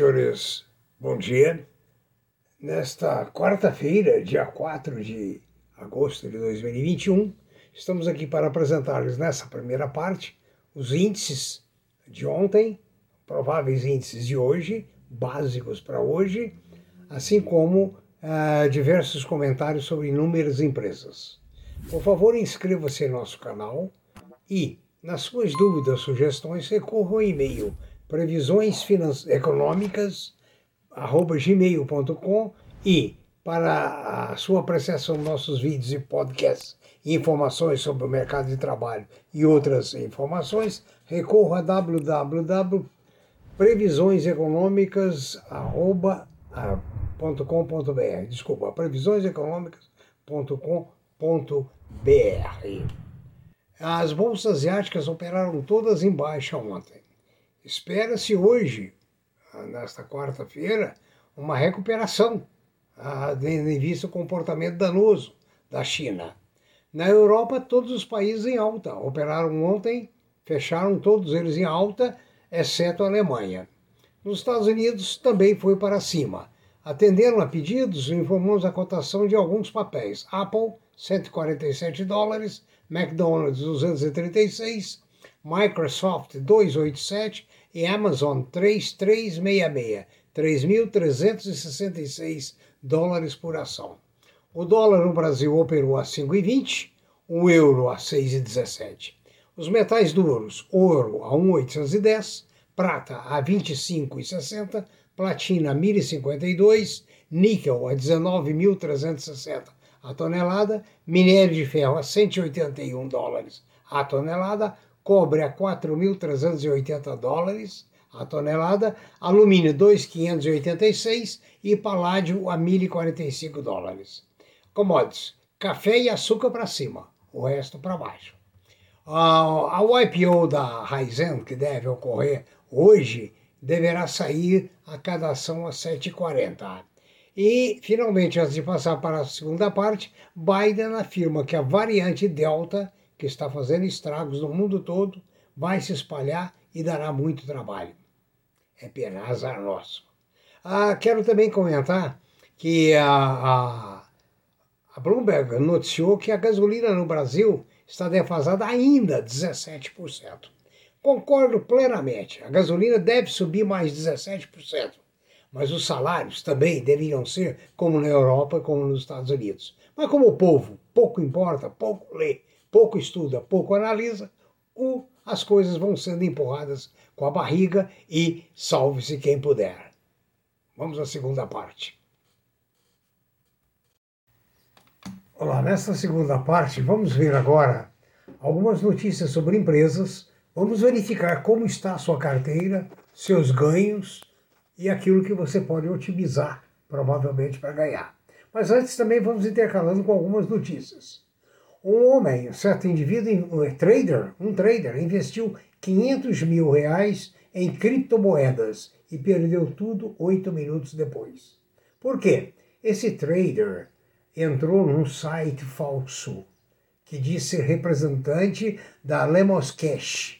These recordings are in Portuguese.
Senhores, bom dia. Nesta quarta-feira, dia 4 de agosto de 2021, estamos aqui para apresentar-lhes nessa primeira parte os índices de ontem, prováveis índices de hoje, básicos para hoje, assim como uh, diversos comentários sobre inúmeras empresas. Por favor, inscreva-se em nosso canal e, nas suas dúvidas, sugestões, recorra ao e-mail previsões econômicas gmail.com e para a sua apreciação dos nossos vídeos e podcasts e informações sobre o mercado de trabalho e outras informações, recorra a www.previsioneseconômicas.com.br Desculpa, previsioneseconômicas.com.br As bolsas asiáticas operaram todas em baixa ontem. Espera-se hoje, nesta quarta-feira, uma recuperação, tendo em vista o comportamento danoso da China. Na Europa, todos os países em alta. Operaram ontem, fecharam todos eles em alta, exceto a Alemanha. Nos Estados Unidos também foi para cima. Atenderam a pedidos e informamos a cotação de alguns papéis. Apple, 147 dólares, McDonald's, 236, Microsoft 287 e Amazon 3366, 3.366 dólares por ação. O dólar no Brasil operou a 5,20, o euro a 6,17. Os metais duros, ouro a 1,810, prata a 25,60, platina a 1.052, níquel a 19.360 a tonelada, minério de ferro a 181 dólares a tonelada, cobre a 4.380 dólares a tonelada, alumínio 2.586 e paládio a 1.045 dólares. Commodities, café e açúcar para cima, o resto para baixo. A, a IPO da Raizen, que deve ocorrer hoje, deverá sair a cada ação a 7,40. E, finalmente, antes de passar para a segunda parte, Biden afirma que a variante Delta que está fazendo estragos no mundo todo, vai se espalhar e dará muito trabalho. É pena, azar nosso. Ah, quero também comentar que a, a, a Bloomberg noticiou que a gasolina no Brasil está defasada ainda 17%. Concordo plenamente, a gasolina deve subir mais 17%, mas os salários também deveriam ser como na Europa, como nos Estados Unidos. Mas como o povo pouco importa, pouco lê pouco estuda, pouco analisa, o, as coisas vão sendo empurradas com a barriga e salve-se quem puder. Vamos à segunda parte. Olá, nesta segunda parte vamos ver agora algumas notícias sobre empresas. Vamos verificar como está a sua carteira, seus ganhos e aquilo que você pode otimizar, provavelmente, para ganhar. Mas antes também vamos intercalando com algumas notícias. Um homem, um certo indivíduo, um trader, um trader, investiu 500 mil reais em criptomoedas e perdeu tudo oito minutos depois. Por quê? Esse trader entrou num site falso que diz ser representante da Lemos Cash,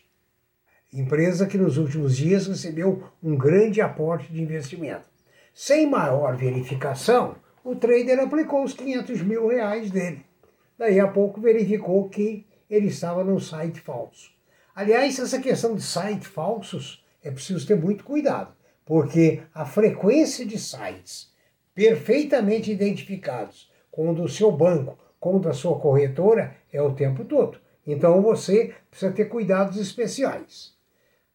empresa que nos últimos dias recebeu um grande aporte de investimento. Sem maior verificação, o trader aplicou os 500 mil reais dele. Daí a pouco verificou que ele estava num site falso. Aliás, essa questão de sites falsos é preciso ter muito cuidado, porque a frequência de sites perfeitamente identificados com o do seu banco, com o da sua corretora, é o tempo todo. Então você precisa ter cuidados especiais.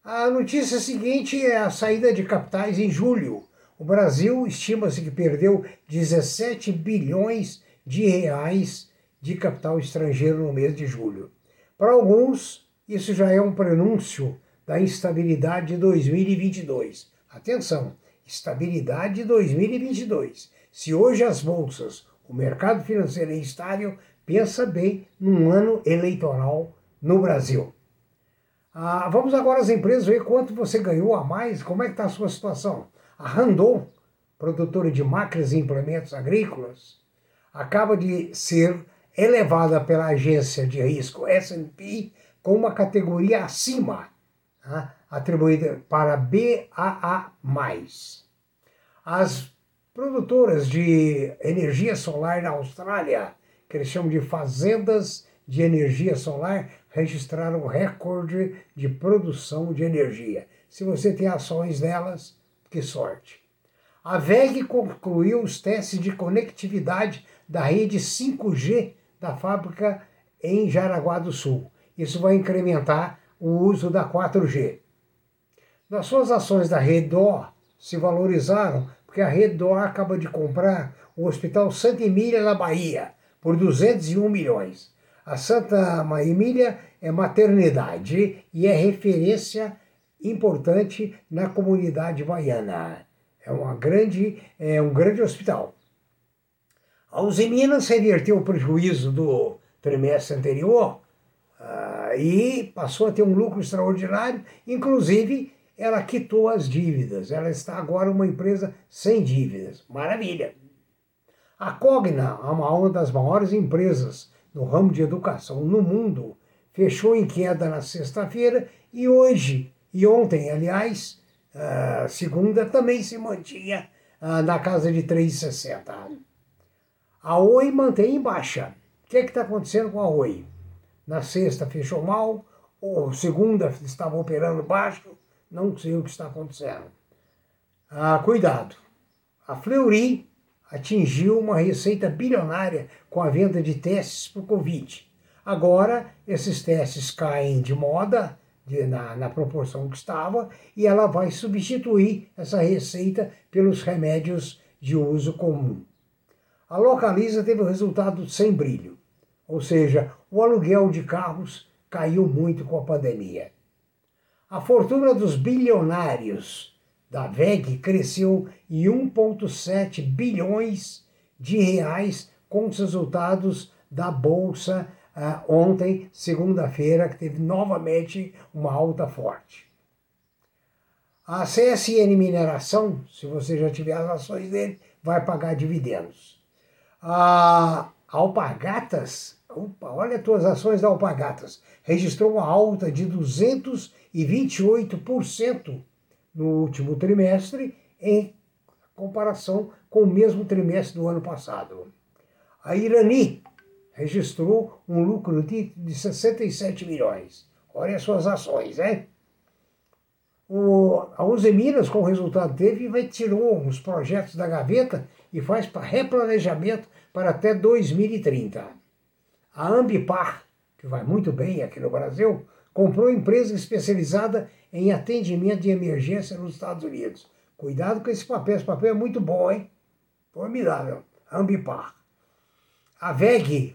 A notícia seguinte é a saída de capitais em julho. O Brasil estima-se que perdeu 17 bilhões de reais de capital estrangeiro no mês de julho. Para alguns, isso já é um prenúncio da instabilidade de 2022. Atenção, estabilidade de 2022. Se hoje as bolsas, o mercado financeiro é instável, pensa bem num ano eleitoral no Brasil. Ah, vamos agora às empresas ver quanto você ganhou a mais, como é que está a sua situação. A Randon, produtora de máquinas e implementos agrícolas, acaba de ser elevada pela agência de risco S&P com uma categoria acima, tá? atribuída para BAA+. As produtoras de energia solar na Austrália, que eles chamam de fazendas de energia solar, registraram recorde de produção de energia. Se você tem ações delas, que sorte. A VEG concluiu os testes de conectividade da rede 5G da fábrica em Jaraguá do Sul. Isso vai incrementar o uso da 4G. Nas suas ações da Redor se valorizaram porque a Redor acaba de comprar o Hospital Santa Emília na Bahia por 201 milhões. A Santa Emília é maternidade e é referência importante na comunidade baiana. É, uma grande, é um grande hospital. A Uzi Minas reverteu o prejuízo do trimestre anterior uh, e passou a ter um lucro extraordinário, inclusive ela quitou as dívidas, ela está agora uma empresa sem dívidas. Maravilha! A Cogna, uma das maiores empresas no ramo de educação no mundo, fechou em queda na sexta-feira e hoje, e ontem, aliás, uh, segunda, também se mantinha uh, na casa de 3,60. A Oi mantém em baixa. O que é está acontecendo com a Oi? Na sexta fechou mal, ou segunda estava operando baixo, não sei o que está acontecendo. Ah, cuidado. A Fleury atingiu uma receita bilionária com a venda de testes para o Covid. Agora, esses testes caem de moda, de, na, na proporção que estava, e ela vai substituir essa receita pelos remédios de uso comum. A Localiza teve um resultado sem brilho, ou seja, o aluguel de carros caiu muito com a pandemia. A fortuna dos bilionários da VEG cresceu em 1,7 bilhões de reais com os resultados da Bolsa uh, ontem, segunda-feira, que teve novamente uma alta forte. A CSN Mineração, se você já tiver as ações dele, vai pagar dividendos. A Alpagatas, opa, olha as ações da Alpagatas, registrou uma alta de 228% no último trimestre em comparação com o mesmo trimestre do ano passado. A Irani registrou um lucro de, de 67 milhões. Olha as suas ações, né? O, a Uzi Minas, com o resultado teve, vai tirou os projetos da gaveta e faz para replanejamento para até 2030. A Ambipar que vai muito bem aqui no Brasil, comprou empresa especializada em atendimento de emergência nos Estados Unidos. Cuidado com esse papel, esse papel é muito bom, hein? Formidável. Ambipar. A VEG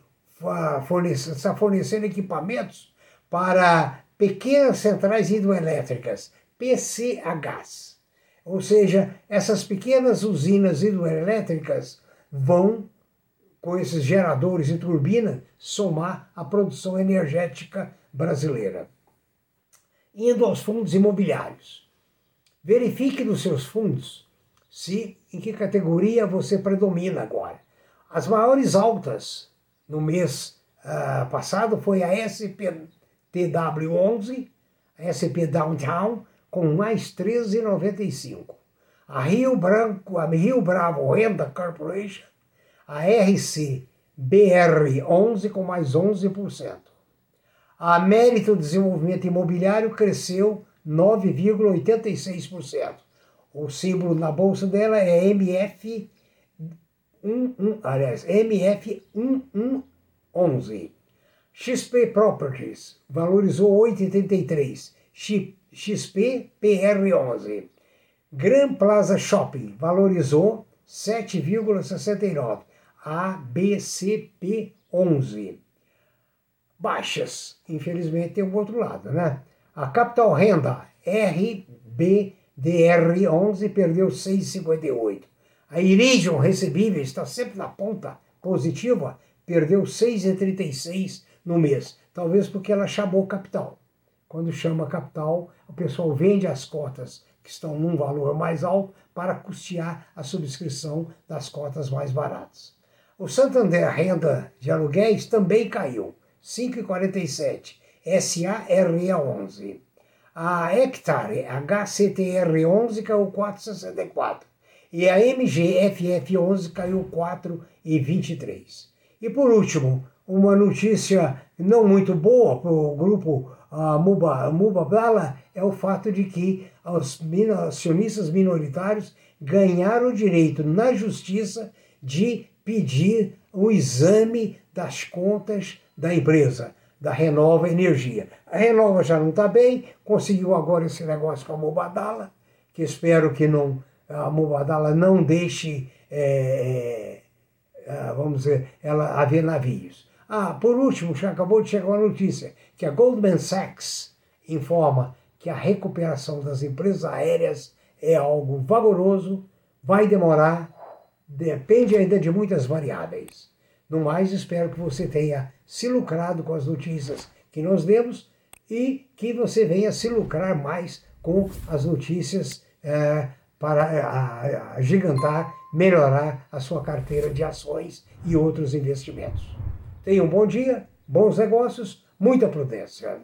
fornece, está fornecendo equipamentos para pequenas centrais hidroelétricas, PCHs. Ou seja, essas pequenas usinas hidroelétricas vão com esses geradores e turbina, somar a produção energética brasileira. Indo aos fundos imobiliários. Verifique nos seus fundos se em que categoria você predomina agora. As maiores altas no mês uh, passado foi a SPTW11, a SP Downtown, com mais 13,95. A Rio Branco, a Rio Bravo Renda Corporation a RC BR11 com mais 11%. A Mérito Desenvolvimento Imobiliário cresceu 9,86%. O símbolo na bolsa dela é MF 11, aliás, MF1111. XP Properties valorizou 8,83. XP PR11. Grand Plaza Shopping valorizou 7,69. ABCP11. Baixas, infelizmente tem um outro lado, né? A Capital Renda RBDR11 perdeu 6,58. A Iridium recebível está sempre na ponta positiva, perdeu 6,36 no mês. Talvez porque ela chamou capital. Quando chama capital, o pessoal vende as cotas que estão num valor mais alto para custear a subscrição das cotas mais baratas. O Santander Renda de Aluguéis também caiu, 5,47, SARE11. a Hectare, HCTR11 caiu 4,64 e a MGFF11 caiu 4,23. E por último, uma notícia não muito boa para o grupo Muba, Muba Blala é o fato de que os acionistas minoritários ganharam o direito na justiça de pedir o exame das contas da empresa, da Renova Energia. A Renova já não está bem, conseguiu agora esse negócio com a Mubadala, que espero que não a Mubadala não deixe, é, é, vamos dizer, ela haver navios. Ah, por último, já acabou de chegar uma notícia que a Goldman Sachs informa que a recuperação das empresas aéreas é algo valoroso, vai demorar, depende ainda de muitas variáveis. No mais, espero que você tenha se lucrado com as notícias que nós demos e que você venha se lucrar mais com as notícias é, para agigantar, melhorar a sua carteira de ações e outros investimentos. Tenha um bom dia, bons negócios, muita prudência.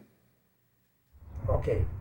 Ok.